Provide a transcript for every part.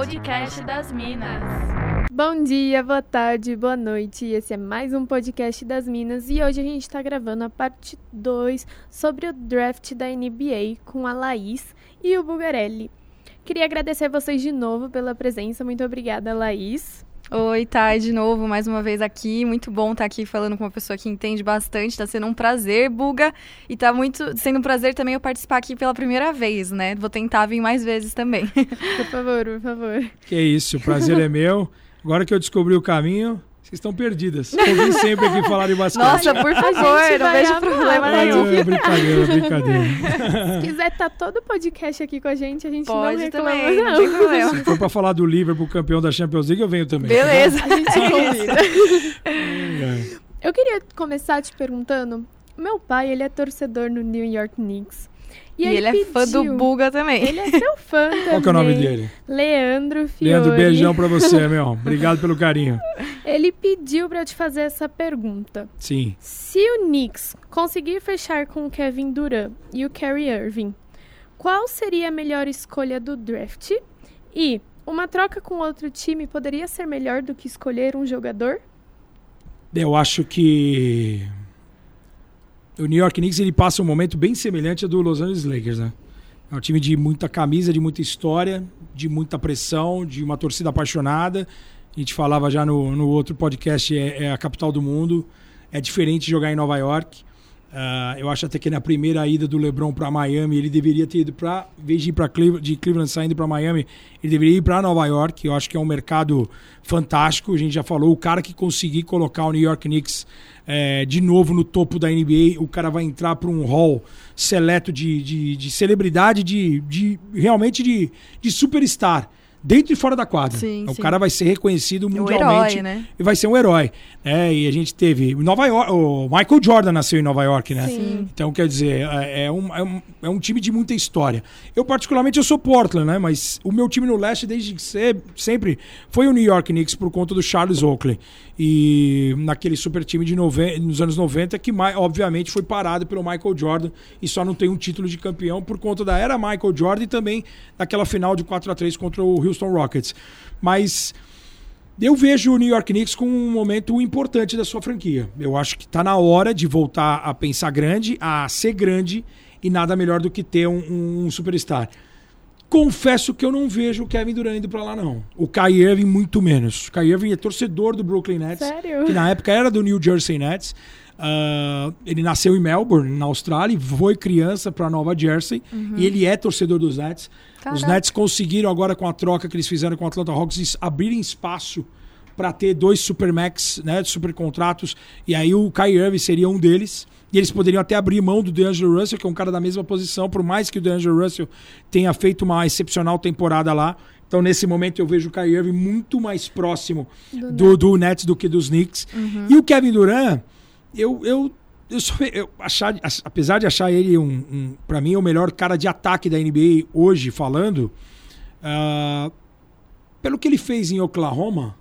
podcast das Minas. Bom dia, boa tarde, boa noite. Esse é mais um podcast das Minas e hoje a gente está gravando a parte 2 sobre o draft da NBA com a Laís e o Bugarelli. Queria agradecer a vocês de novo pela presença. Muito obrigada, Laís. Oi, Thay, de novo, mais uma vez aqui. Muito bom estar aqui falando com uma pessoa que entende bastante. Está sendo um prazer, Buga. E está muito sendo um prazer também eu participar aqui pela primeira vez, né? Vou tentar vir mais vezes também. Por favor, por favor. Que isso, o prazer é meu. Agora que eu descobri o caminho, vocês estão perdidas. Ouvi sempre aqui falar de basquete. Nossa, por favor, não vejo problema nenhum. É, brincadeira, brincadeira. Se quiser estar tá todo podcast aqui com a gente, a gente Pode não reclama, também, não. não tem problema. Se for pra falar do Liverpool campeão da Champions League, eu venho também. Beleza. A gente convida. É. Eu queria começar te perguntando. Meu pai, ele é torcedor no New York Knicks. E, ele, é fã do Buga também. Ele é seu fã também. Qual que é o nome dele? Leandro Fiore. Leandro, beijão pra você, meu. Obrigado pelo carinho. Ele pediu pra eu te fazer essa pergunta. Sim. Se o Knicks conseguir fechar com o Kevin Durant e o Kyrie Irving, qual seria a melhor escolha do draft? E uma troca com outro time poderia ser melhor do que escolher um jogador? Eu acho que o New York Knicks ele passa um momento bem semelhante ao do Los Angeles Lakers, né? É um time de muita camisa, de muita história, de muita pressão, de uma torcida apaixonada. A gente falava já no, no outro podcast, é, é a capital do mundo. É diferente jogar em Nova York. Ah, eu acho até que na primeira ida do LeBron para Miami, ele deveria ter ido para, em vez de ir para Cleveland, de Cleveland saindo para Miami, ele deveria ir para Nova York. Eu acho que é um mercado fantástico. A gente já falou, o cara que conseguir colocar o New York Knicks é, de novo no topo da NBA, o cara vai entrar para um hall seleto de, de, de celebridade, de, de realmente de, de superstar. Dentro e fora da quadra. Sim, o sim. cara vai ser reconhecido O mundialmente herói, né? e vai ser um herói. né? e a gente teve Nova York, o Michael Jordan nasceu em Nova York, né? Sim. Então, quer dizer, é é um, é, um, é um time de muita história. Eu, particularmente, eu sou Portland, né? Mas o meu time no leste, desde sempre, foi o New York Knicks por conta do Charles Oakley. E naquele super time de noven nos anos 90, que obviamente foi parado pelo Michael Jordan e só não tem um título de campeão por conta da era Michael Jordan e também daquela final de 4 a 3 contra o Houston Rockets. Mas eu vejo o New York Knicks com um momento importante da sua franquia. Eu acho que está na hora de voltar a pensar grande, a ser grande, e nada melhor do que ter um, um superstar. Confesso que eu não vejo o Kevin Durant indo para lá, não. O Kyrie Irving, muito menos. O Kyrie Irving é torcedor do Brooklyn Nets, Sério? que na época era do New Jersey Nets. Ah, ele nasceu em Melbourne, na Austrália, e foi criança para Nova Jersey, e ele é torcedor dos Nets. Os Caraca. Nets conseguiram agora com a troca que eles fizeram com o Atlanta Hawks abrirem espaço para ter dois supermax, né, super contratos, e aí o Kyrie Irving seria um deles. E eles poderiam até abrir mão do DeAngelo Russell, que é um cara da mesma posição, por mais que o DeAngelo Russell tenha feito uma excepcional temporada lá. Então, nesse momento, eu vejo o Kyrie Irving muito mais próximo do, do Nets do que dos Knicks. E o Kevin Durant, eu, eu, eu, sou, eu achar, apesar de achar ele um, um para mim, o melhor cara de ataque da NBA hoje, falando, ah, pelo que ele fez em Oklahoma,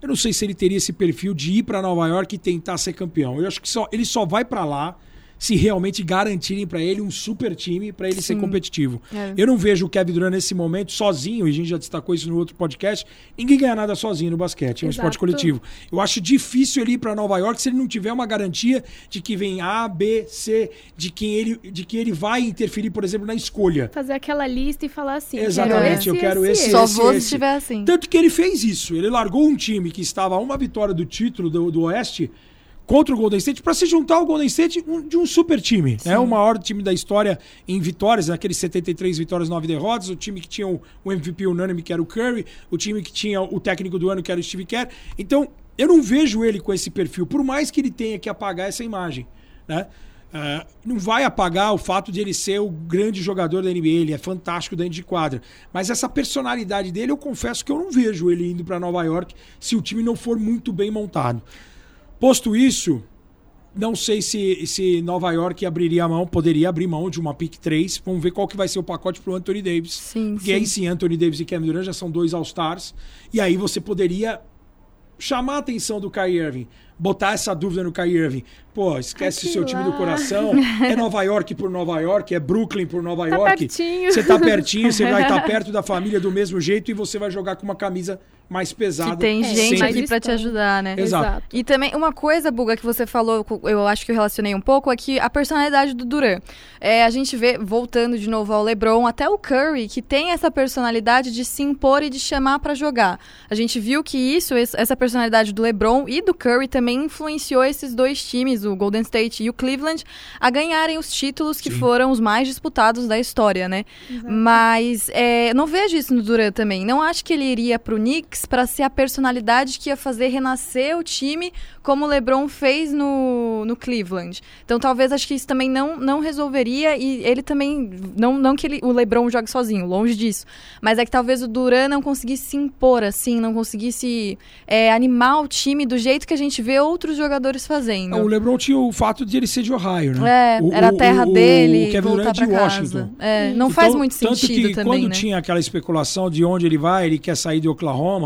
eu não sei se ele teria esse perfil de ir para Nova York e tentar ser campeão. Eu acho que só, ele só vai para lá se realmente garantirem para ele um super time para ele ser Sim. competitivo. É. Eu não vejo o Kevin Durant nesse momento sozinho, e a gente já destacou isso no outro podcast. Ninguém ganha nada sozinho no basquete, é um Exato. esporte coletivo. Eu acho difícil ele ir para Nova York se ele não tiver uma garantia de que vem A, B, C, de quem ele, de que ele vai interferir, por exemplo, na escolha. Fazer aquela lista e falar assim: Exatamente, eu quero esse, Só esse, vou se esse. estiver assim. Tanto que ele fez isso. Ele largou um time que estava a uma vitória do título do, do Oeste contra o Golden State para se juntar ao Golden State de um super time. É o maior time da história em vitórias, aqueles 73 vitórias, 9 derrotas. O time que tinha o, o MVP unânime, que era o Curry. O time que tinha o técnico do ano, que era o Steve Kerr. Então, eu não vejo ele com esse perfil, por mais que ele tenha que apagar essa imagem. Né? Ah, não vai apagar o fato de ele ser o grande jogador da NBA, ele é fantástico dentro de quadra. Mas essa personalidade dele, eu confesso que eu não vejo ele indo para Nova York se o time não for muito bem montado. Posto isso, não sei se, se Nova York abriria a mão, poderia abrir mão de uma pick 3. Vamos ver qual que vai ser o pacote pro Anthony Davis. Sim, Porque sim. aí sim, Anthony Davis e Kevin Durant já são dois All-Stars. E aí você poderia chamar a atenção do Kyrie Irving, botar essa dúvida no Kyrie Irving. Pô, esquece o seu time do lá. coração. É Nova York por Nova York, é Brooklyn por Nova Tá York. pertinho. Você tá pertinho, você vai estar perto da família do mesmo jeito e você vai jogar com uma camisa mais pesada. Que tem É, gente sempre. aqui pra te ajudar, né? Exato. E também, uma coisa, Buga, que você falou, eu acho que eu relacionei um pouco, é que a personalidade do Duran. É, a gente vê, voltando de novo ao LeBron, até o Curry, que tem essa personalidade de se impor e de chamar pra jogar. A gente viu que isso, essa personalidade do LeBron e do Curry também influenciou esses dois times, o Golden State e o Cleveland, a ganharem os títulos que Sim. foram os mais disputados da história, né? Mas é, não vejo isso no Duran também. Não acho que ele iria pro Knicks para ser a personalidade que ia fazer renascer o time como o LeBron fez no, no Cleveland. Então talvez acho que isso também não, não resolveria e ele também não não que ele, o LeBron jogue sozinho, longe disso, mas é que talvez o Duran não conseguisse se impor assim, não conseguisse é, animar o time do jeito que a gente vê outros jogadores fazendo. O LeBron tinha o fato de ele ser de Ohio, né? É, O- era a terra o- dele, O Kevin Durant de Washington. É, não Então, faz muito tanto sentido que também, quando né? tinha aquela especulação de onde ele vai, ele quer sair de Oklahoma,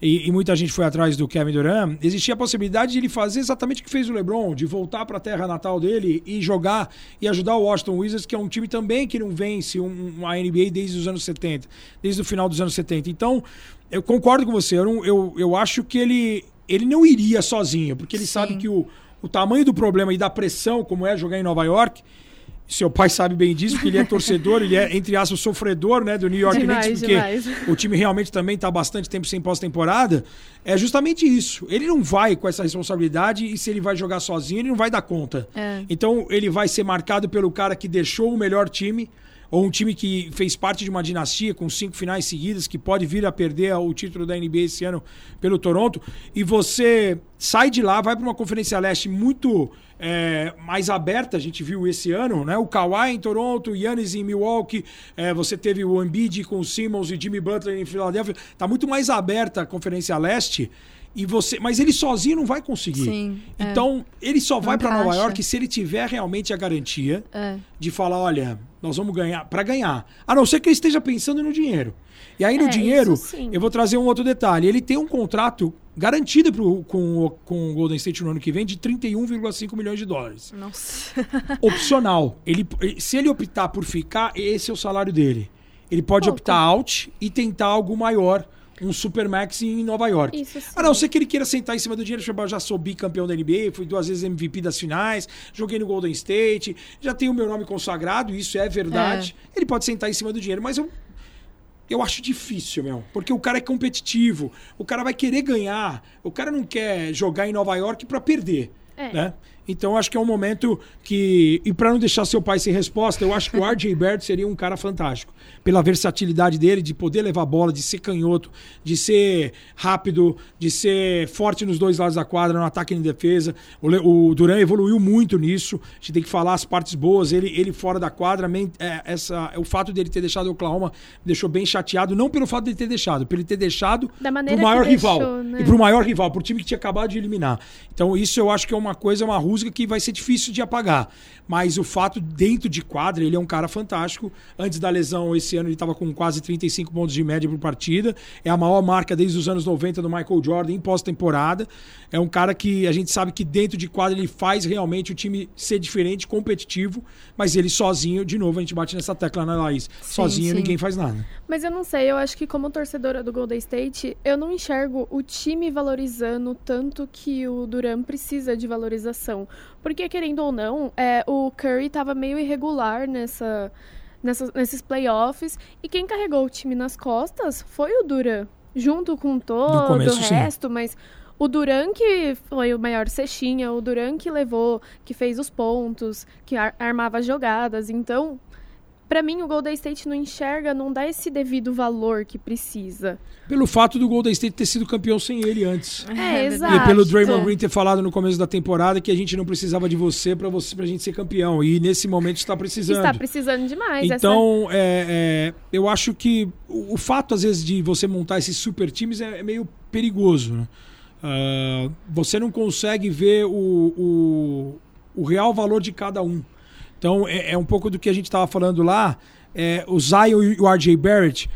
e, e muita gente foi atrás do Kevin Durant, existia a possibilidade de ele fazer exatamente o que fez o LeBron, de voltar para a terra natal dele e jogar e ajudar o Washington Wizards, que é um time também que não vence um, uma NBA desde os anos 70, desde o final dos anos 70. Então, eu concordo com você, eu, não- eu, eu acho que ele, ele não iria sozinho, porque ele Sim. sabe que o, o tamanho do problema e da pressão, como é jogar em Nova York, seu pai sabe bem disso, porque ele é torcedor, ele é, entre aspas, sofredor né, do New York Demais, Knicks, porque demais. o time realmente também está bastante tempo sem pós-temporada. É justamente isso. Ele não vai com essa responsabilidade e se ele vai jogar sozinho, ele não vai dar conta. É. Então ele vai ser marcado pelo cara que deixou o melhor time, ou um time que fez parte de uma dinastia com cinco finais seguidas, que pode vir a perder o título da NBA esse ano pelo Toronto, e você sai de lá, vai para uma Conferência Leste muito é, mais aberta, a gente viu esse ano, né? O Kawhi em Toronto, o Yannis em Milwaukee, é, você teve o Embiid com o Simmons e Jimmy Butler em Filadélfia. Tá muito mais aberta a Conferência Leste. E você, mas ele sozinho não vai conseguir. Sim, é. Então, ele só vai para Nova. York se ele tiver realmente a garantia É. de falar, olha, nós vamos ganhar para ganhar. A não ser que ele esteja pensando no dinheiro. E aí no É, dinheiro, eu vou trazer um outro detalhe. Ele tem um contrato garantido pro, com, o- com o Golden State no ano que vem de 31,5 milhões de dólares. Nossa. Opcional. Ele, se ele optar por ficar, esse é o salário dele. Ele pode Pouco. optar out e tentar algo maior, um Supermax em Nova York. Isso sim. A não ser que ele queira sentar em cima do dinheiro, eu já sou bicampeão da NBA, fui duas vezes MVP das finais, joguei no Golden State, já tenho o meu nome consagrado, isso é verdade. Ele pode sentar em cima do dinheiro, mas eu eu acho difícil, meu. Porque o cara é competitivo, o cara vai querer ganhar, o cara não quer jogar em Nova York pra perder. É. Né? Então acho que é um momento que. E pra não deixar seu pai sem resposta, eu acho que o RJ Barrett seria um cara fantástico. Pela versatilidade dele, de poder levar a bola, de ser canhoto, de ser rápido, de ser forte nos dois lados da quadra, no ataque e na defesa. O, o Duran evoluiu muito nisso. A gente tem que falar as partes boas. Ele, ele fora da quadra, é, essa, o fato dele ter deixado o Oklahoma me deixou bem chateado. Não pelo fato dele ter deixado, pelo ele ter deixado Da pro maior rival. deixou, né? E pro maior rival, pro time que tinha acabado de eliminar. Então, isso eu acho que é uma coisa, uma rusga que vai ser difícil de apagar. Mas o fato, dentro de quadra, ele é um cara fantástico. Antes da lesão, esse ano, ele estava com quase 35 pontos de média por partida. É a maior marca desde os anos 90 do Michael Jordan em pós-temporada. É um cara que a gente sabe que dentro de quadra ele faz realmente o time ser diferente, competitivo. Mas ele sozinho, de novo, a gente bate nessa tecla na Laís. sozinho sim. ninguém faz nada. Mas eu não sei, eu acho que como torcedora do Golden State, eu não enxergo o time valorizando tanto que o Duran precisa de valorização. Porque, querendo ou não, é, o Curry tava meio irregular nessa, nessa- nesses playoffs. E quem carregou o time nas costas foi o Duran. Junto com todo começo, o sim. resto, mas o Duran que foi o maior cestinha, o Duran que levou, que fez os pontos, que ar- armava as jogadas. Então, Pra mim, o Golden State não enxerga, não dá esse devido valor que precisa. Pelo fato do Golden State ter sido campeão sem ele antes. É, É exato. E pelo Draymond Green ter falado no começo da temporada que a gente não precisava de você pra você pra gente ser campeão. E nesse momento está precisando. Está precisando demais. Então, é, é, eu acho que o, fato, às vezes, de você montar esses super times é, é meio perigoso. né? Ah, você não consegue ver o, o, o real valor de cada um. Então, é, é um pouco do que a gente estava falando lá. É, o Zion e o RJ Barrett,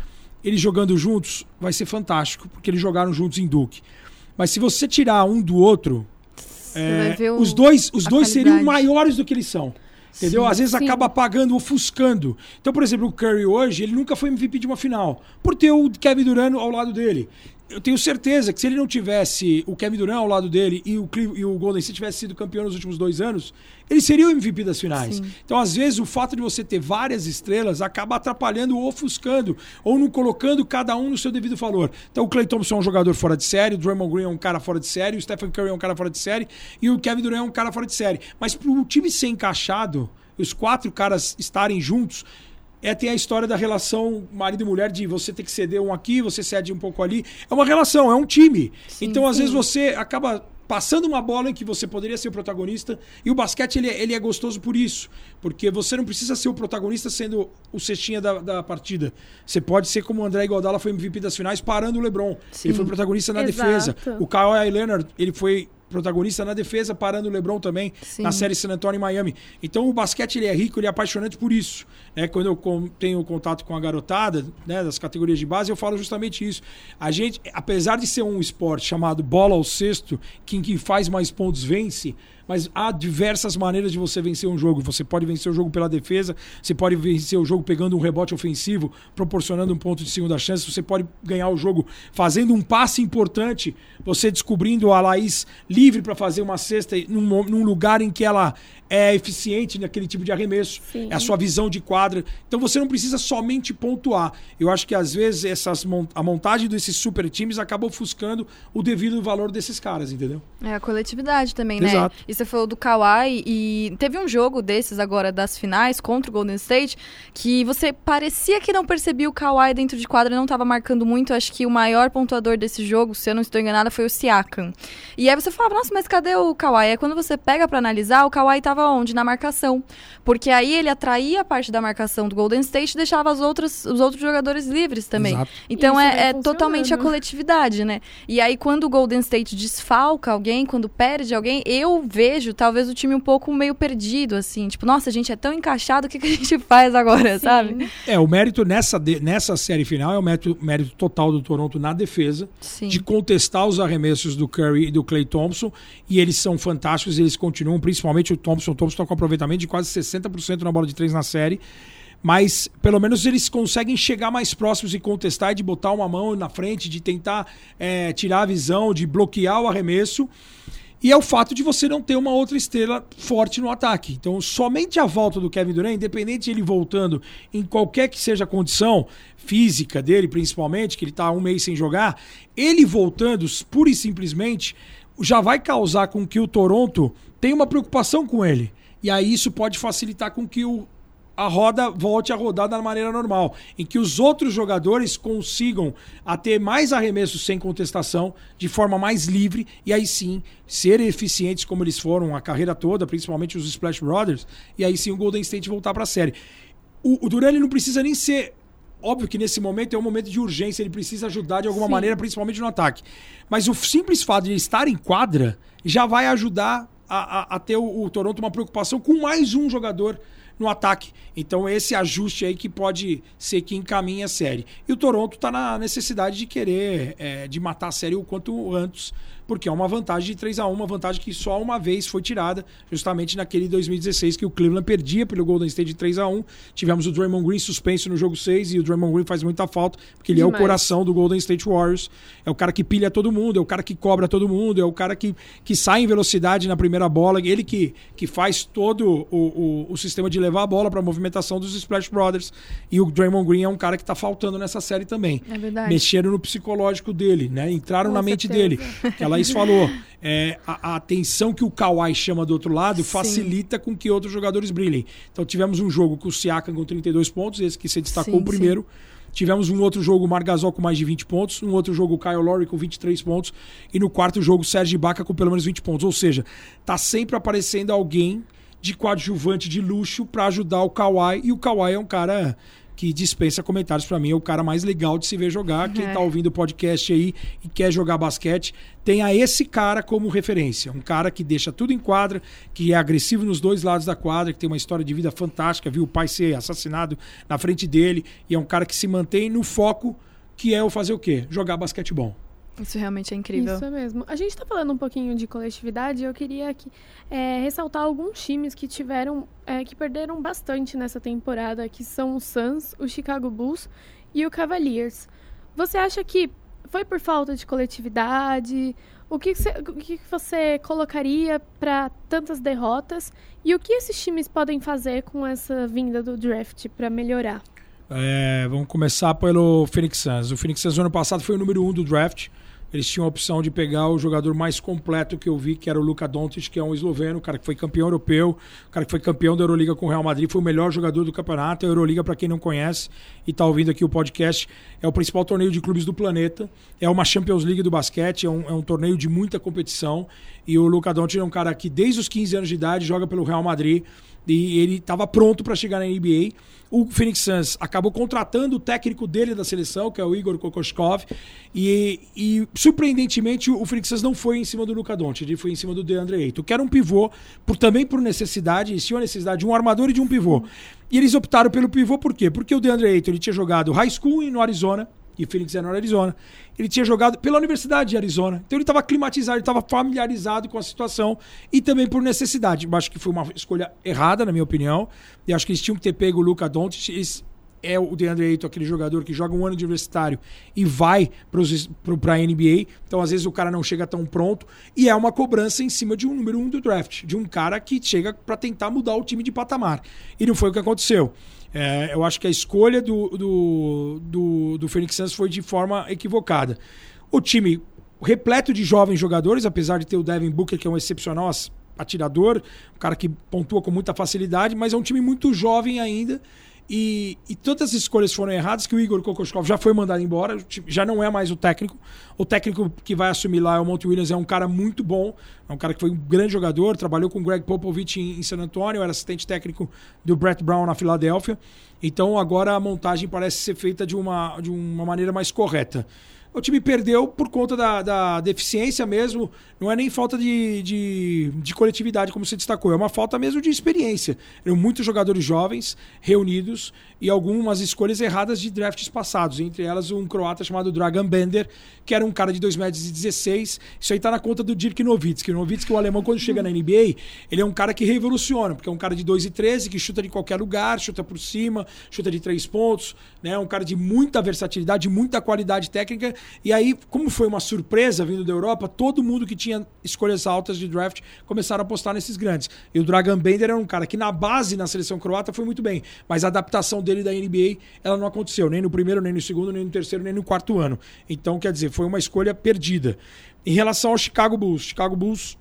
eles jogando juntos, vai ser fantástico, porque eles jogaram juntos em Duke. Mas se você tirar um do outro, é, o- os dois, os dois seriam maiores do que eles são. Entendeu? Sim, Às vezes sim. acaba apagando, ofuscando. Então, por exemplo, o Curry hoje, ele nunca foi MVP de uma final. Por ter o Kevin Durant ao lado dele. Eu tenho certeza que se ele não tivesse o Kevin Durant ao lado dele e o, Cle- e o Golden State tivesse sido campeão nos últimos dois anos, ele seria o MVP das finais. Sim. Então, às vezes, o fato de você ter várias estrelas acaba atrapalhando ou ofuscando, ou não colocando cada um no seu devido valor. Então, o Clay Thompson é um jogador fora de série, o Draymond Green é um cara fora de série, o Stephen Curry é um cara fora de série e o Kevin Durant é um cara fora de série. Mas para o time ser encaixado, os quatro caras estarem juntos, é tem a história da relação marido e mulher de você ter que ceder um aqui, você cede um pouco ali. É uma relação, é um time. então, às vezes, você acaba passando uma bola em que você poderia ser o protagonista. E o basquete, ele, é- ele é gostoso por isso. Porque você não precisa ser o protagonista sendo o cestinha da, da partida. Você pode ser como o André Iguodala foi MVP das finais, parando o LeBron. Ele foi protagonista na Exato. defesa. O Kawhi Leonard, ele foi protagonista na defesa, parando o LeBron também Sim. na série San Antonio e Miami. Então o basquete ele é rico, ele é apaixonante por isso. Né? Quando eu tenho contato com a garotada né, das categorias de base, eu falo justamente isso. A gente, apesar de ser um esporte chamado bola ao cesto, quem que faz mais pontos vence, mas há diversas maneiras de você vencer um jogo. Você pode vencer o jogo pela defesa, você pode vencer o jogo pegando um rebote ofensivo, proporcionando um ponto de segunda chance, você pode ganhar o jogo fazendo um passe importante, você descobrindo a Laís livre para fazer uma cesta num, num lugar em que ela é eficiente naquele tipo de arremesso, Sim. é a sua visão de quadra. Então você não precisa somente pontuar. Eu acho que às vezes essas a montagem desses super times acaba ofuscando o devido valor desses caras, entendeu? É a coletividade também, né? E você falou do Kawhi e teve um jogo desses agora das finais contra o Golden State que você parecia que não percebia o Kawhi dentro de quadra, não estava marcando muito. Acho que o maior pontuador desse jogo, se eu não estou enganada, foi o Siakam. E aí você falava, nossa, mas cadê o Kawhi? Aí quando você pega pra analisar, o Kawhi tava onde? Na marcação. Porque aí ele atraía a parte da marcação do Golden State e deixava as outras, os outros jogadores livres também. Exato. Então Isso é, é totalmente a coletividade, né? E aí, quando o Golden State desfalca alguém, quando perde alguém, eu vejo talvez o time um pouco meio perdido, assim. Tipo, nossa, a gente é tão encaixado, o que, que a gente faz agora, Sim. sabe? É, o mérito nessa, de- nessa série final é o mérito, mérito total do Toronto na defesa, Sim. de contestar os arremessos do Curry e do Clay Thompson, e eles são fantásticos, eles continuam, principalmente o Thompson. O Thompson está com aproveitamento de quase 60% na bola de três na série. Mas pelo menos eles conseguem chegar mais próximos e contestar, de botar uma mão na frente, de tentar é, tirar a visão, de bloquear o arremesso. E é o fato de você não ter uma outra estrela forte no ataque. Então, somente a volta do Kevin Durant, independente de ele voltando em qualquer que seja a condição física dele, principalmente, que ele está um mês sem jogar, ele voltando pura e simplesmente já vai causar com que o Toronto tenha uma preocupação com ele. E aí isso pode facilitar com que o, a roda volte a rodar da maneira normal, em que os outros jogadores consigam a ter mais arremessos sem contestação, de forma mais livre, e aí sim ser eficientes como eles foram a carreira toda, principalmente os Splash Brothers, e aí sim o Golden State voltar para a série. O, o Durant ele não precisa nem ser Óbvio que nesse momento é um momento de urgência, ele precisa ajudar de alguma Sim. maneira, principalmente no ataque. Mas o simples fato de estar em quadra já vai ajudar a, a- a ter o, o Toronto uma preocupação com mais um jogador no ataque. Então esse ajuste aí que pode ser que encaminhe a série. E o Toronto está na necessidade de querer é, de matar a série o quanto antes, porque é uma vantagem de 3 a 1 uma vantagem que só uma vez foi tirada, justamente naquele 2016 que o Cleveland perdia pelo Golden State de 3 a 1 Tivemos o Draymond Green suspenso no jogo 6 e o Draymond Green faz muita falta, porque ele é o Demais. coração do Golden State Warriors. É o cara que pilha todo mundo, é o cara que cobra todo mundo, é o cara que, que sai em velocidade na primeira bola, ele que, que faz todo o, o, o sistema de levar a bola para a movimentação dos Splash Brothers. E o Draymond Green é um cara que está faltando nessa série também É verdade. mexeram no psicológico dele, né? Entraram Com na mente certeza. dele. Que a Laís falou. é, a, a atenção que o Kawhi chama do outro lado Sim. facilita com que outros jogadores brilhem. Então tivemos um jogo com o Siakam com 32 pontos, esse que você destacou Sim, o primeiro. Tivemos um outro jogo, o Margasol com mais de 20 pontos. Um outro jogo, o Kyle Lowry com 23 pontos. E no quarto jogo, o Sérgio Ibaka com pelo menos 20 pontos. Ou seja, tá sempre aparecendo alguém de coadjuvante de luxo para ajudar o Kawhi. E o Kawhi é um cara que dispensa comentários para mim, é o cara mais legal de se ver jogar. Quem É. tá ouvindo o podcast aí e quer jogar basquete, tenha esse cara como referência. Um cara que deixa tudo em quadra, que é agressivo nos dois lados da quadra, que tem uma história de vida fantástica, viu o pai ser assassinado na frente dele, e é um cara que se mantém no foco, que é o fazer o quê? Jogar basquetebol. Isso realmente é incrível. Isso é mesmo. A gente está falando um pouquinho de coletividade. Eu queria aqui, é, ressaltar alguns times que tiveram, é, que perderam bastante nessa temporada, que são o Suns, o Chicago Bulls e o Cavaliers. Você acha que foi por falta de coletividade? O que você, o que você colocaria para tantas derrotas? E o que esses times podem fazer com essa vinda do draft para melhorar? É, vamos começar pelo Phoenix Suns. O Phoenix Suns ano passado foi o número um do draft. Eles tinham a opção de pegar o jogador mais completo que eu vi, que era o Luka Doncic, que é um esloveno, cara que foi campeão europeu, cara que foi campeão da Euroliga com o Real Madrid, foi o melhor jogador do campeonato. A Euroliga, para quem não conhece e está ouvindo aqui o podcast, é o principal torneio de clubes do planeta. É uma Champions League do basquete, é um, é um torneio de muita competição. E o Luka Doncic é um cara que desde os 15 anos de idade joga pelo Real Madrid e ele estava pronto para chegar na NBA. O Phoenix Suns acabou contratando o técnico dele da seleção, que é o Igor Kokoskov, e, e surpreendentemente o Phoenix Suns não foi em cima do Luka Doncic, ele foi em cima do DeAndre Ayton, que era um pivô, por, também por necessidade, eles tinham a necessidade de um armador e de um pivô. E eles optaram pelo pivô por quê? Porque o DeAndre Ayton ele tinha jogado high school no Arizona, e Phoenix é no Arizona. Ele tinha jogado pela Universidade de Arizona. Então ele estava climatizado, ele estava familiarizado com a situação e também por necessidade. Acho que foi uma escolha errada, na minha opinião. E acho que eles tinham que ter pego o Luca Doncic. É o DeAndre Ayton, aquele jogador que joga um ano de universitário e vai para a NBA. Então, às vezes, o cara não chega tão pronto. E é uma cobrança em cima de um número um do draft, de um cara que chega para tentar mudar o time de patamar. E não foi o que aconteceu. É, eu acho que a escolha do, do, do, do Phoenix Suns foi de forma equivocada. O time repleto de jovens jogadores, apesar de ter o Devin Booker, que é um excepcional atirador, um cara que pontua com muita facilidade, mas é um time muito jovem ainda e, e todas as escolhas foram erradas, que o Igor Kokoskov já foi mandado embora, já não é mais o técnico. O técnico que vai assumir lá, o Monte Williams, é um cara muito bom, é um cara que foi um grande jogador, trabalhou com o Greg Popovich em, em San Antonio, era assistente técnico do Brett Brown na Filadélfia. Então agora a montagem parece ser feita de uma, de uma maneira mais correta. O time perdeu por conta da, da deficiência mesmo. Não é nem falta de, de, de, coletividade, como você destacou. É uma falta mesmo de experiência. Eram muitos jogadores jovens reunidos e algumas escolhas erradas de drafts passados. Entre elas, um croata chamado Dragan Bender, que era um cara de 2,16 metros. E 16. Isso aí tá na conta do Dirk Nowitzki. O Nowitzki, o alemão, quando chega na NBA, ele é um cara que revoluciona, porque é um cara de 2,13 que chuta de qualquer lugar, chuta por cima, chuta de três pontos. Né? Um cara de muita versatilidade, muita qualidade técnica e aí, como foi uma surpresa vindo da Europa, todo mundo que tinha escolhas altas de draft começaram a apostar nesses grandes. E o Dragan Bender era um cara que na base, na seleção croata, foi muito bem. Mas a adaptação dele da NBA, ela não aconteceu. Nem no primeiro, nem no segundo, nem no terceiro, nem no quarto ano. Então, quer dizer, foi uma escolha perdida. Em relação ao Chicago Bulls, Chicago Bulls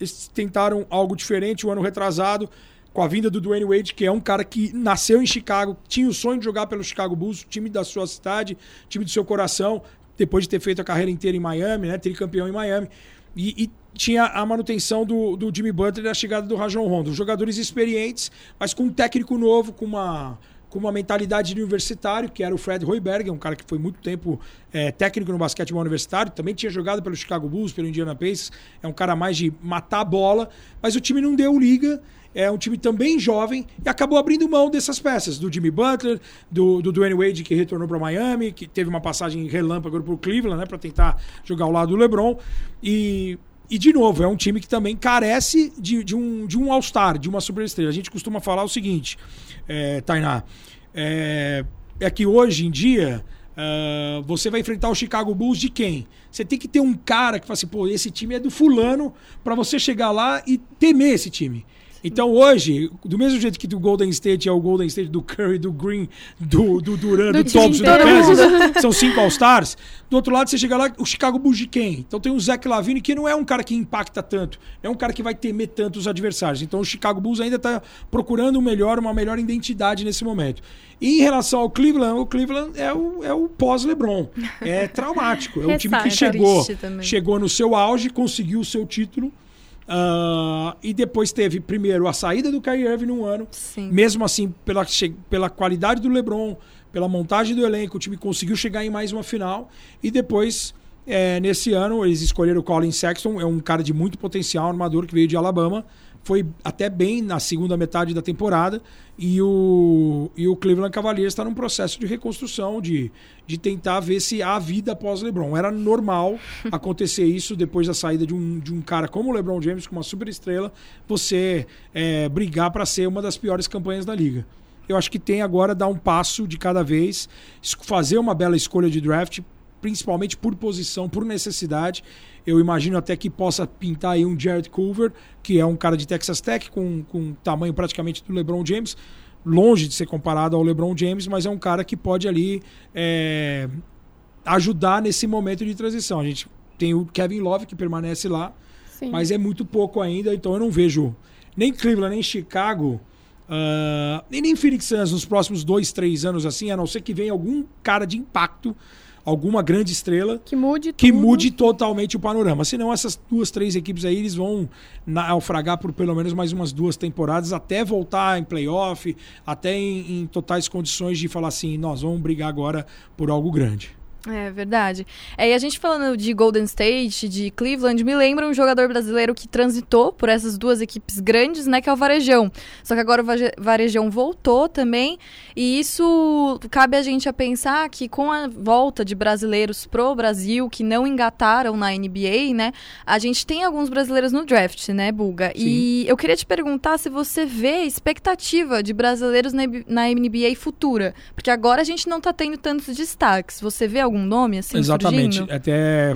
eles tentaram algo diferente o ano retrasado com a vinda do Dwayne Wade, que é um cara que nasceu em Chicago, tinha o sonho de jogar pelo Chicago Bulls, time da sua cidade, time do seu coração, depois de ter feito a carreira inteira em Miami, né? Tricampeão em Miami. E, e, tinha a manutenção do, do Jimmy Butler e a chegada do Rajon Rondo. Jogadores experientes, mas com um técnico novo, com uma, com uma mentalidade de universitário, que era o Fred Hoiberg, um cara que foi muito tempo é, técnico no basquetebol universitário, também tinha jogado pelo Chicago Bulls, pelo Indiana Pacers, é um cara mais de matar a bola, mas o time não deu liga é um time também jovem e acabou abrindo mão dessas peças, do Jimmy Butler, do, do Dwayne Wade, que retornou para Miami, que teve uma passagem relâmpago para o Cleveland, né, para tentar jogar ao lado do LeBron. E, e, de novo, é um time que também carece de, de um, de um All-Star, de uma superestrela. A gente costuma falar o seguinte, é, Tainá, é, é que hoje em dia. Uh, você vai enfrentar o Chicago Bulls de quem? Você tem que ter um cara que fala assim, pô, esse time é do fulano, para você chegar lá e temer esse time. Então hoje, do mesmo jeito que do Golden State é o Golden State do Curry, do Green, do, do Durant, do, do Thompson, do Pezes, são cinco All-Stars. Do outro lado, você chega lá, o Chicago Bulls de quem? Então tem o Zach Lavine, que não é um cara que impacta tanto, é um cara que vai temer tanto os adversários. Então o Chicago Bulls ainda está procurando um melhor, uma melhor identidade nesse momento. E em relação ao Cleveland, o Cleveland é o, é o pós-LeBron. É traumático. É um time que chegou, chegou no seu auge, conseguiu o seu título Uh, e depois teve, primeiro, a saída do Kyrie Irving num ano. Sim. Mesmo assim, pela, pela qualidade do LeBron, pela montagem do elenco, o time conseguiu chegar em mais uma final. E depois, é, nesse ano, eles escolheram o Colin Sexton, é um cara de muito potencial, armador que veio de Alabama, foi até bem na segunda metade da temporada e o, e o Cleveland Cavaliers está num processo de reconstrução, de, de tentar ver se há vida após LeBron. Era normal acontecer isso depois da saída de um, de um cara como o LeBron James, com uma super estrela, você é, brigar para ser uma das piores campanhas da liga. Eu acho que tem agora dar um passo de cada vez, fazer uma bela escolha de draft, principalmente por posição, por necessidade. Eu imagino até que possa pintar aí um Jared Culver, que é um cara de Texas Tech, com, com tamanho praticamente do LeBron James, longe de ser comparado ao LeBron James, mas é um cara que pode ali é, ajudar nesse momento de transição. A gente tem o Kevin Love, que permanece lá, Sim. mas é muito pouco ainda, então eu não vejo nem Cleveland, nem Chicago. Uh, e nem Phoenix Suns nos próximos dois, três anos assim, a não ser que venha algum cara de impacto alguma grande estrela que mude que tudo. mude totalmente o panorama. Senão essas duas, três equipes aí eles vão naufragar por pelo menos mais umas duas temporadas até voltar em playoff, até em, em totais condições de falar assim, nós vamos brigar agora por algo grande. É verdade. É, e a gente falando de Golden State, de Cleveland, me lembra um jogador brasileiro que transitou por essas duas equipes grandes, né, que é o Varejão. Só que agora o Varejão voltou também, e isso cabe a gente a pensar que com a volta de brasileiros pro Brasil que não engataram na NBA, né, a gente tem alguns brasileiros no draft, né, Buga? Sim. E eu queria te perguntar se você vê expectativa de brasileiros na NBA futura, porque agora a gente não tá tendo tantos destaques. Você vê algum nome assim Exatamente. Surgindo? Até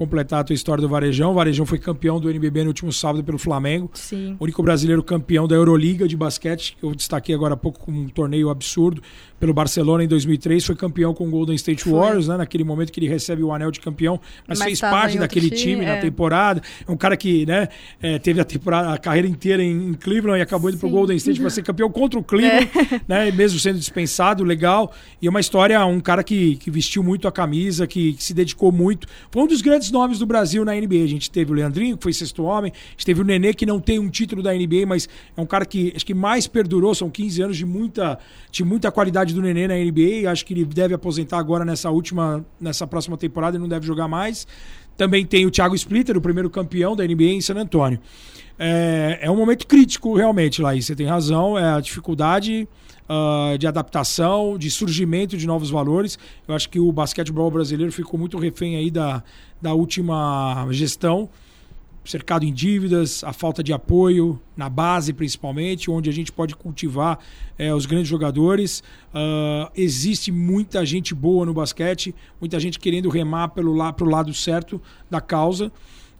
completar a tua história do Varejão. O Varejão foi campeão do NBB no último sábado pelo Flamengo. Sim. O único brasileiro campeão da Euroliga de basquete, que eu destaquei agora há pouco como um torneio absurdo, pelo Barcelona em 2003. Foi campeão com o Golden State foi. Warriors, né? naquele momento que ele recebe o anel de campeão, mas, mas fez parte daquele time, time é. na temporada. É um cara que né, é, teve a, temporada, a carreira inteira em, em Cleveland e acabou indo para o Golden State para ser campeão contra o Cleveland, é. né? mesmo sendo dispensado, legal. E é uma história, um cara que, que vestiu muito a camisa, que, que se dedicou muito. Foi um dos grandes nomes do Brasil na NBA. A gente teve o Leandrinho, que foi sexto homem, a gente teve o Nenê, que não tem um título da NBA, mas é um cara que acho que mais perdurou, são 15 anos de muita, de muita qualidade do Nenê na NBA. Acho que ele deve aposentar agora nessa última, nessa próxima temporada, ele não deve jogar mais. Também tem o Thiago Splitter, o primeiro campeão da NBA em San Antônio. É, é um momento crítico, realmente, Laís. Você tem razão, é a dificuldade uh, de adaptação, de surgimento de novos valores. Eu acho que o basquetebol brasileiro ficou muito refém aí da, da última gestão, cercado em dívidas, a falta de apoio na base principalmente, onde a gente pode cultivar é, os grandes jogadores. Uh, existe muita gente boa no basquete, muita gente querendo remar pelo la pro lado certo da causa.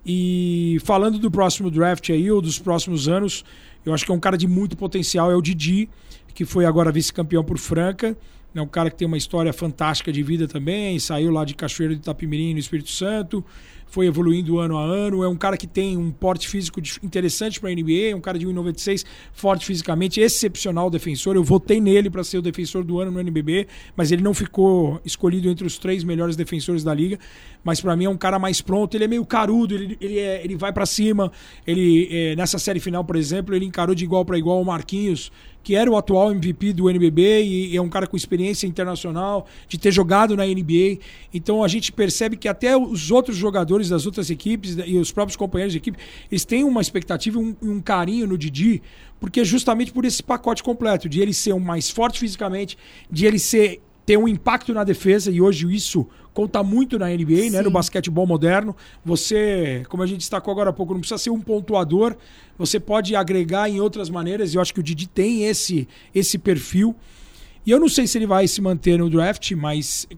E falando do próximo draft aí, ou dos próximos anos, eu acho que é um cara de muito potencial, é o Didi que foi agora vice-campeão por Franca. É um cara que tem uma história fantástica de vida também, saiu lá de Cachoeiro de Itapimirim, no Espírito Santo, foi evoluindo ano a ano. É um cara que tem um porte físico interessante para a NBA, é um cara de 1,96, forte fisicamente, excepcional defensor. Eu votei nele para ser o defensor do ano no NBB, mas ele não ficou escolhido entre os três melhores defensores da liga. Mas para mim é um cara mais pronto. Ele é meio carudo, ele, ele, é, ele vai para cima. Ele é, nessa série final, por exemplo, ele encarou de igual para igual o Marquinhos que era o atual MVP do NBB e é um cara com experiência internacional, de ter jogado na NBA. Então a gente percebe que até os outros jogadores das outras equipes e os próprios companheiros de equipe, eles têm uma expectativa e um, um, carinho no Didi, porque é justamente por esse pacote completo, de ele ser um mais forte fisicamente, de ele ser ter um impacto na defesa, e hoje isso conta muito na NBA, né, no basquetebol moderno. Você, como a gente destacou agora há pouco, não precisa ser um pontuador, você pode agregar em outras maneiras, e eu acho que o Didi tem esse, esse perfil. E eu não sei se ele vai se manter no draft, mas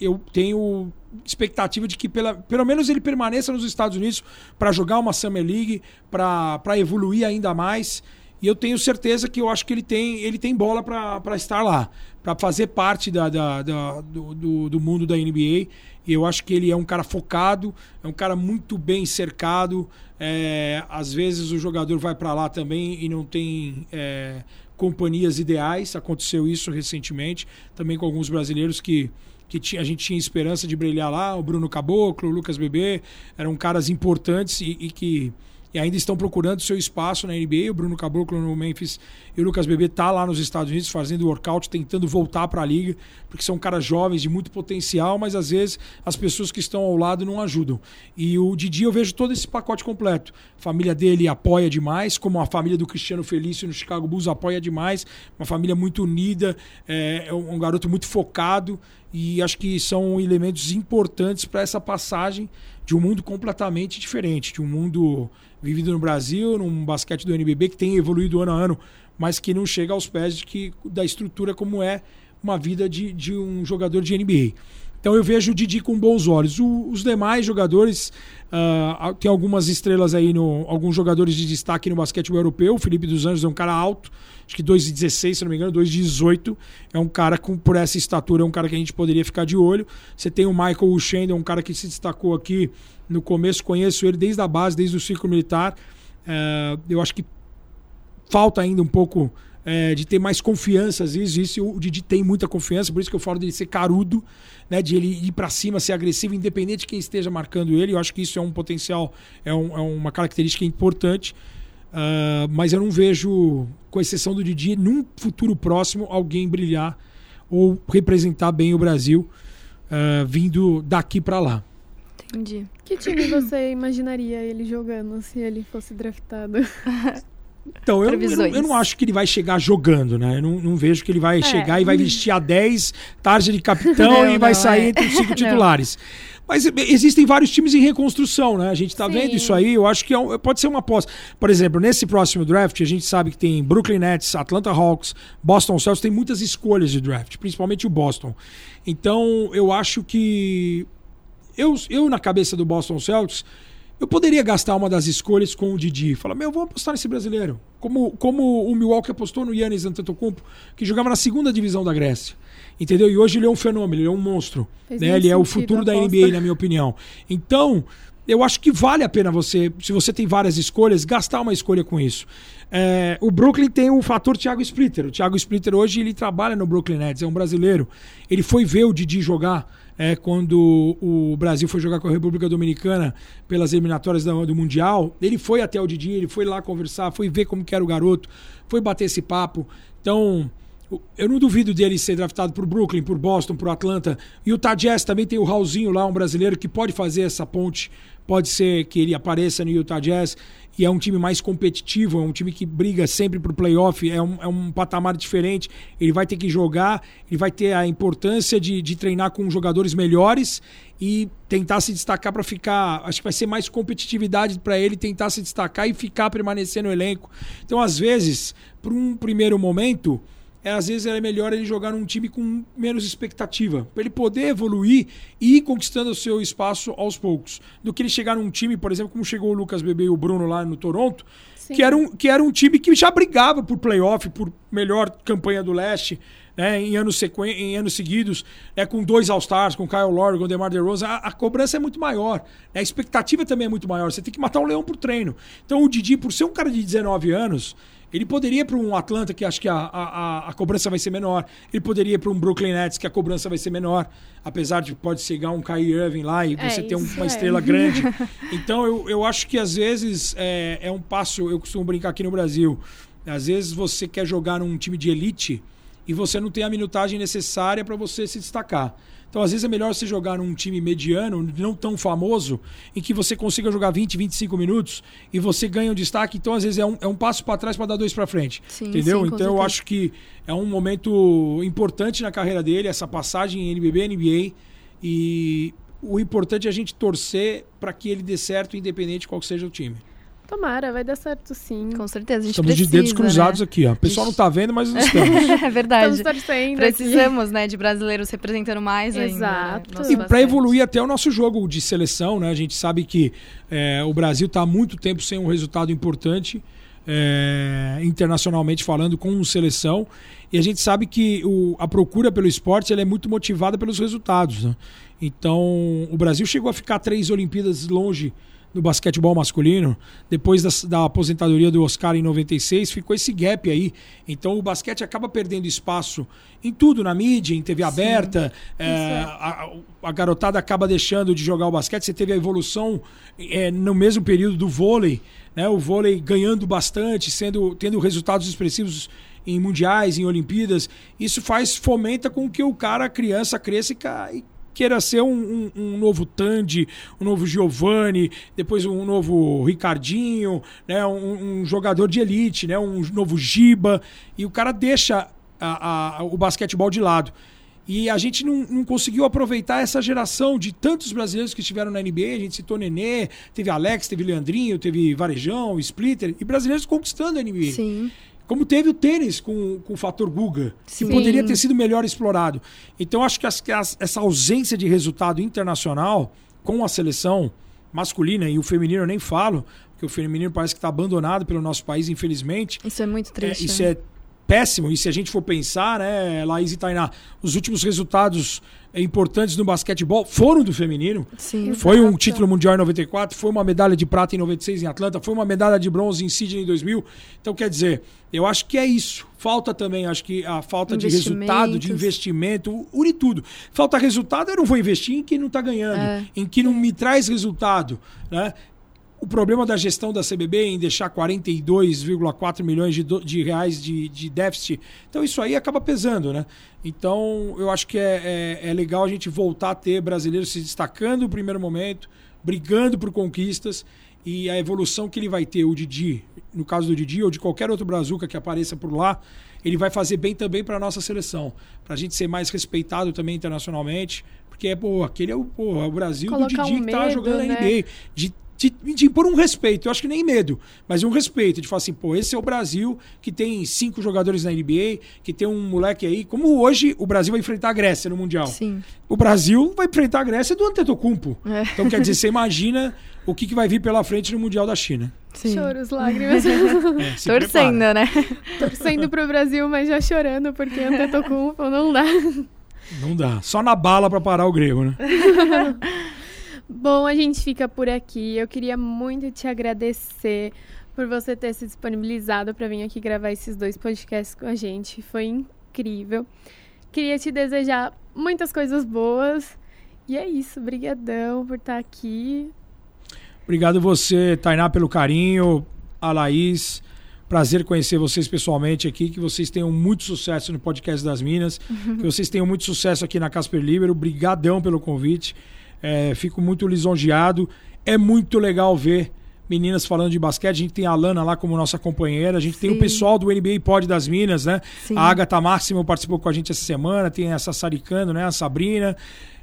eu tenho expectativa de que pela, pelo menos ele permaneça nos Estados Unidos para jogar uma Summer League, para evoluir ainda mais. E eu tenho certeza que eu acho que ele tem, ele tem bola para estar lá, para fazer parte da, da, da do, do, do, mundo da NBA. E eu acho que ele é um cara focado, é um cara muito bem cercado. É, às vezes o jogador vai para lá também e não tem é, companhias ideais. Aconteceu isso recentemente, também com alguns brasileiros que que a gente tinha esperança de brilhar lá, o Bruno Caboclo, o Lucas Bebê, eram caras importantes e, e que e ainda estão procurando seu espaço na NBA. O Bruno Caboclo no Memphis e o Lucas Bebê tá lá nos Estados Unidos fazendo workout, tentando voltar para a liga, porque são caras jovens de muito potencial, mas às vezes as pessoas que estão ao lado não ajudam. E o Didi eu vejo todo esse pacote completo. A família dele apoia demais, como a família do Cristiano Felício no Chicago Bulls apoia demais. Uma família muito unida, é, é um garoto muito focado e acho que são elementos importantes para essa passagem de um mundo completamente diferente, de um mundo vivido no Brasil, num basquete do NBB que tem evoluído ano a ano, mas que não chega aos pés de que, da estrutura como é uma vida de, de um jogador de NBA. Então eu vejo o Didi com bons olhos. O, os demais jogadores, uh, tem algumas estrelas aí, no, alguns jogadores de destaque no basquete europeu. O Felipe dos Anjos é um cara alto, acho que 2,16, se não me engano, 2,18. É um cara com, por essa estatura, é um cara que a gente poderia ficar de olho. Você tem o Michael Ushendo, é um cara que se destacou aqui no começo, conheço ele desde a base, desde o ciclo militar. Uh, eu acho que falta ainda um pouco é, de ter mais confiança, às vezes. Isso o Didi tem muita confiança, por isso que eu falo dele ser carudo, né, de ele ir para cima, ser agressivo, independente de quem esteja marcando ele. Eu acho que isso é um potencial, é, um, é uma característica importante. Uh, mas eu não vejo, com exceção do Didi, num futuro próximo, alguém brilhar ou representar bem o Brasil uh, vindo daqui para lá. Entendi. Que time você imaginaria ele jogando se ele fosse draftado? Então, eu, eu, eu, não acho que ele vai chegar jogando, né? Eu não, não vejo que ele vai é. chegar e vai vestir a 10, tarde de capitão não, e vai não, sair é. entre os cinco titulares. Mas existem vários times em reconstrução, né? A gente tá Sim. vendo isso aí, eu acho que é pode ser uma aposta. Por exemplo, nesse próximo draft, a gente sabe que tem Brooklyn Nets, Atlanta Hawks, Boston Celtics, tem muitas escolhas de draft, principalmente o Boston. Então, eu acho que. Eu, eu na cabeça do Boston Celtics eu poderia gastar uma das escolhas com o Didi. Falar, meu, vamos apostar nesse brasileiro. Como, como o Milwaukee apostou no Yannis Antetokounmpo, que jogava na segunda divisão da Grécia. Entendeu? E hoje ele é um fenômeno, ele é um monstro. Né? Ele é o futuro da NBA, na minha opinião. Então, eu acho que vale a pena você, se você tem várias escolhas, gastar uma escolha com isso. É, o Brooklyn tem o fator Thiago Splitter. O Thiago Splitter hoje ele trabalha no Brooklyn Nets, é um brasileiro. Ele foi ver o Didi jogar é, quando o Brasil foi jogar com a República Dominicana pelas eliminatórias do, do Mundial, ele foi até o Didi, ele foi lá conversar, foi ver como que era o garoto, foi bater esse papo. Então, eu não duvido dele ser draftado por Brooklyn, por Boston, por Atlanta. E o Jazz também tem o Raulzinho lá, um brasileiro que pode fazer essa ponte. Pode ser que ele apareça no Utah Jazz e é um time mais competitivo, é um time que briga sempre pro playoff, é um, é um patamar diferente. Ele vai ter que jogar, ele vai ter a importância de, de treinar com jogadores melhores e tentar se destacar para ficar. Acho que vai ser mais competitividade para ele tentar se destacar e ficar permanecer no elenco. Então, às vezes, para um primeiro momento é, às vezes é melhor ele jogar num time com menos expectativa, para ele poder evoluir e ir conquistando o seu espaço aos poucos, do que ele chegar num time, por exemplo, como chegou o Lucas Bebê e o Bruno lá no Toronto, que era, um, que era um time que já brigava por playoff, por melhor campanha do leste, né, em, anos sequen em anos seguidos, né, com dois All-Stars, com Kyle Lowry, com DeMar DeRozan, a, a cobrança é muito maior. Né, a expectativa também é muito maior. Você tem que matar um leão por treino. Então o Didi, por ser um cara de 19 anos, ele poderia ir para um Atlanta, que acho que a, a, a cobrança vai ser menor. Ele poderia ir para um Brooklyn Nets, que a cobrança vai ser menor. Apesar de pode chegar um Kyrie Irving lá e é, você ter um, uma é. estrela grande. Então, eu, eu acho que às vezes é, é um passo. Eu costumo brincar aqui no Brasil. Às vezes você quer jogar num time de elite e você não tem a minutagem necessária para você se destacar. Então, às vezes, é melhor você jogar num time mediano, não tão famoso, em que você consiga jogar 20, 25 minutos e você ganha um destaque. Então, às vezes, é um, é um passo para trás para dar dois para frente. Sim, entendeu? Sim, então, certeza. eu acho que é um momento importante na carreira dele, essa passagem em NBB, NBA. E o importante é a gente torcer para que ele dê certo, independente de qual seja o time. Tomara, vai dar certo sim. Com certeza, a gente Estamos precisa, de dedos cruzados né? aqui, ó. O pessoal não está vendo, mas nós estamos. é verdade. Estamos torcendo Precisamos, aqui. né, de brasileiros representando mais Exato. ainda. Né? E para evoluir até o nosso jogo de seleção, né? A gente sabe que é, o Brasil está há muito tempo sem um resultado importante, é, internacionalmente falando, com seleção. E a gente sabe que o, a procura pelo esporte é muito motivada pelos resultados. Né? Então, o Brasil chegou a ficar três Olimpíadas longe no basquetebol masculino. Depois da, da, aposentadoria do Oscar em 96, ficou esse gap aí. Então o basquete acaba perdendo espaço em tudo, na mídia, em TV Sim, aberta. É, é. A, a, garotada acaba deixando de jogar o basquete. Você teve a evolução é, no mesmo período do vôlei, né? O vôlei ganhando bastante, sendo, tendo resultados expressivos em mundiais, em Olimpíadas. Isso faz, fomenta com que o cara, a criança, cresça e, queira ser um, um, um, novo Tandy, um novo Giovanni, depois um novo Ricardinho, né, um, um, jogador de elite, né, um novo Giba, e o cara deixa a, a, o basquetebol de lado. E a gente não, não, conseguiu aproveitar essa geração de tantos brasileiros que estiveram na NBA. A gente citou Nenê, teve Alex, teve Leandrinho, teve Varejão, Splitter, e brasileiros conquistando a NBA. Sim. Como teve o tênis com, com o fator Guga, Sim. que poderia ter sido melhor explorado. Então, acho que, as, as, essa ausência de resultado internacional com a seleção masculina e o feminino eu nem falo, porque o feminino parece que está abandonado pelo nosso país, infelizmente. Isso é muito triste. É, isso é péssimo. E se a gente for pensar, né, Laís e Tainá, os últimos resultados importantes no basquetebol foram do feminino. Sim, foi um título mundial em 94, foi uma medalha de prata em 96 em Atlanta, foi uma medalha de bronze em Sydney em 2000. Então, quer dizer, eu acho que é isso. Falta também, acho que a falta de resultado, de investimento, une tudo. Falta resultado, eu não vou investir em quem não está ganhando, é. em quem não me traz resultado. Né? O problema da gestão da CBB em deixar 42,4 milhões de, de reais de, de, déficit. Então, isso aí acaba pesando, né? Então, eu acho que é, é, é, legal a gente voltar a ter brasileiros se destacando no primeiro momento, brigando por conquistas e a evolução que ele vai ter, o Didi, no caso do Didi, ou de qualquer outro brazuca que apareça por lá, ele vai fazer bem também para a nossa seleção, para a gente ser mais respeitado também internacionalmente, porque pô, aquele é o, pô, é o Brasil Colocar do Didi um que tá jogando né? na NBA, de de, de impor um respeito, eu acho que nem medo, mas um respeito, de falar assim, pô, esse é o Brasil que tem cinco jogadores na NBA, que tem um moleque aí, como hoje o Brasil vai enfrentar a Grécia no Mundial. Sim. O Brasil vai enfrentar a Grécia do Antetokounmpo. É. Então, quer dizer, você imagina o que, que vai vir pela frente no Mundial da China. Sim. Choros, lágrimas. É, Torcendo, prepara. né? Torcendo pro Brasil, mas já chorando, porque Antetokounmpo não dá. Não dá. Só na bala para parar o grego, né? Bom, a gente fica por aqui. Eu queria muito te agradecer por você ter se disponibilizado para vir aqui gravar esses dois podcasts com a gente. Foi incrível. Queria te desejar muitas coisas boas. E é isso, brigadão por estar aqui. Obrigado você, Tainá, pelo carinho, a Laís. Prazer conhecer vocês pessoalmente aqui, que vocês tenham muito sucesso no podcast das Minas, que vocês tenham muito sucesso aqui na Casper Libero. Obrigadão pelo convite. É, fico muito lisonjeado. É muito legal ver meninas falando de basquete. A gente tem a Lana lá como nossa companheira. A gente Sim. tem o pessoal do NBA Pod das Minas, né? Sim. A Agatha Máximo participou com a gente essa semana. Tem essa Saricano, né? A Sabrina.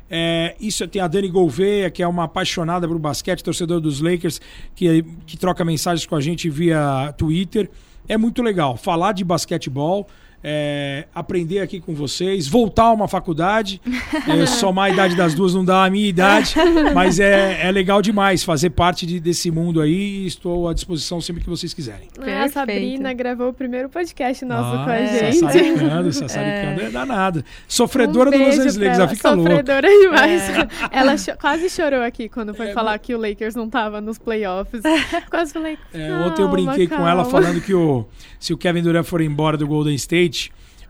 É, isso tem a Dani Gouveia, que é uma apaixonada pelo basquete, torcedor dos Lakers, que, que troca mensagens com a gente via Twitter. É muito legal falar de basquetebol é, aprender aqui com vocês, voltar a uma faculdade. é, somar a idade das duas não dá a minha idade, mas é, é legal demais fazer parte de, desse mundo aí e estou à disposição sempre que vocês quiserem. É, a Sabrina gravou o primeiro podcast nosso ah, com a gente. Sassaricando, sassaricando é. é danada. Sofredora um do Los Angeles Lakers, já fica louca. Sofredora demais. É. Ela cho quase chorou aqui quando foi é, falar que o Lakers não estava nos playoffs. Quase falei. É, ontem eu brinquei calma. com ela falando que o, se o Kevin Durant for embora do Golden State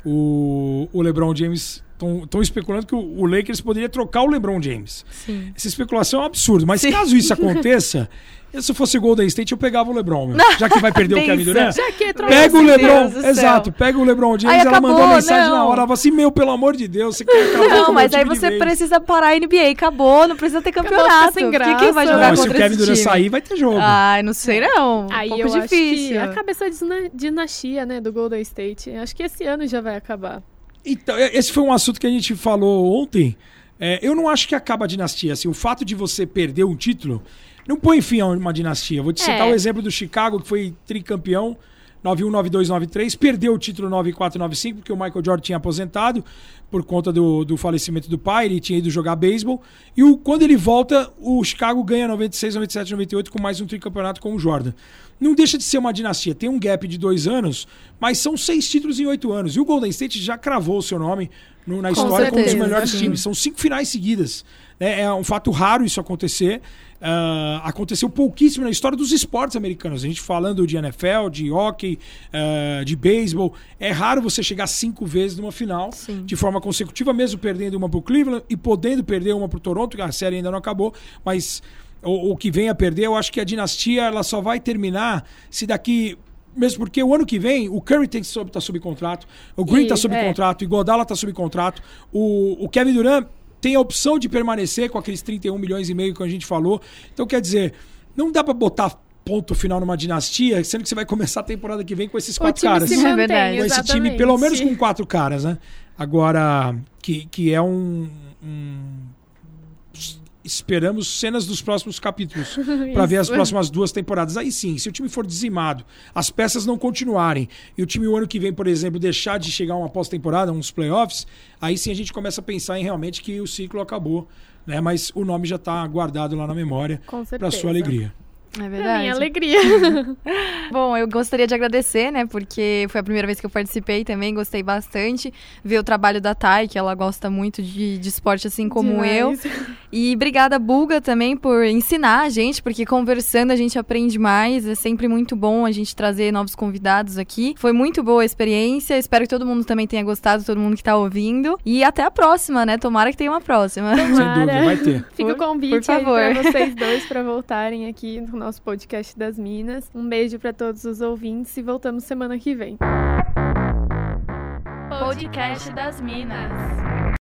o, o LeBron James estão especulando que o, o, Lakers poderia trocar o LeBron James. Sim. Essa especulação é um absurdo. Mas Sim. caso isso aconteça, se fosse Golden State, eu pegava o LeBron, meu. Já que vai perder o Kevin Durant. Já que pega o LeBron. Exato, pega o LeBron James. Aí ela acabou, mandou mensagem não. na hora. Ela falou assim: Meu, pelo amor de Deus, você quer acabar Não, mas aí você precisa parar a NBA. Acabou, não precisa ter campeonato. Sem graça. Quem vai jogar não, contra se o Kevin Durant sair, vai ter jogo. Ai, não sei não. Aí um pouco eu difícil. a cabeça de dinastia, né, do Golden State. Acho que esse ano já vai acabar. Então, esse foi um assunto que a gente falou ontem. É, eu não acho que acaba a dinastia. Assim, o fato de você perder um título não põe fim a uma dinastia. Vou te citar é. o exemplo do Chicago, que foi tricampeão 91, 92, 93, perdeu o título 94, 95, porque o Michael Jordan tinha aposentado por conta do, do falecimento do pai, ele tinha ido jogar beisebol. E o, quando ele volta, o Chicago ganha 96, 97, 98 com mais um tricampeonato com o Jordan. Não deixa de ser uma dinastia. Tem um gap de dois anos, mas são seis títulos em oito anos. E o Golden State já cravou o seu nome no- na Com história como um dos certeza, melhores times. São cinco finais seguidas. Né? É um fato raro isso acontecer. Ah, aconteceu pouquíssimo na história dos esportes americanos. A gente falando de NFL, de hockey, ah, de beisebol. É raro você chegar cinco vezes numa final Sim. de forma consecutiva, mesmo perdendo uma pro Cleveland e podendo perder uma pro Toronto, que a série ainda não acabou, mas o, o que vem a perder, eu acho que a dinastia ela só vai terminar se daqui. Mesmo porque o ano que vem o Curry tem sob, tá sob contrato, o Green E- tá sob é. contrato, o Godala tá sob contrato, o, o Kevin Durant tem a opção de permanecer com aqueles 31 milhões e meio que a gente falou. Então, quer dizer, não dá pra botar ponto final numa dinastia, sendo que você vai começar a temporada que vem com esses O quatro time caras se É mantém, com esse time, pelo menos com quatro caras, né? Agora, que, que é um, um- Esperamos cenas dos próximos capítulos para ver as próximas duas temporadas. Aí sim, se o time for dizimado, as peças não continuarem e o time o ano que vem, por exemplo, deixar de chegar a uma pós-temporada, uns playoffs, aí sim a gente começa a pensar em realmente que o ciclo acabou, né? Mas o nome já está guardado lá na memória para sua alegria. É Pra verdade. minha alegria. Bom, eu gostaria de agradecer, né? Porque foi a primeira vez que eu participei também, gostei bastante. Ver o trabalho da Thay, que ela gosta muito de, de esporte assim como eu. Demais. E obrigada, Bulga, também por ensinar a gente, porque conversando a gente aprende mais. É sempre muito bom a gente trazer novos convidados aqui. Foi muito boa a experiência. Espero que todo mundo também tenha gostado, todo mundo que tá ouvindo. E até a próxima, né? Tomara que tenha uma próxima. Sem dúvida, vai ter. Fica o convite por aí favor. pra vocês dois pra voltarem aqui no nosso podcast das Minas. Um beijo pra todos os ouvintes e voltamos semana que vem. Podcast das Minas.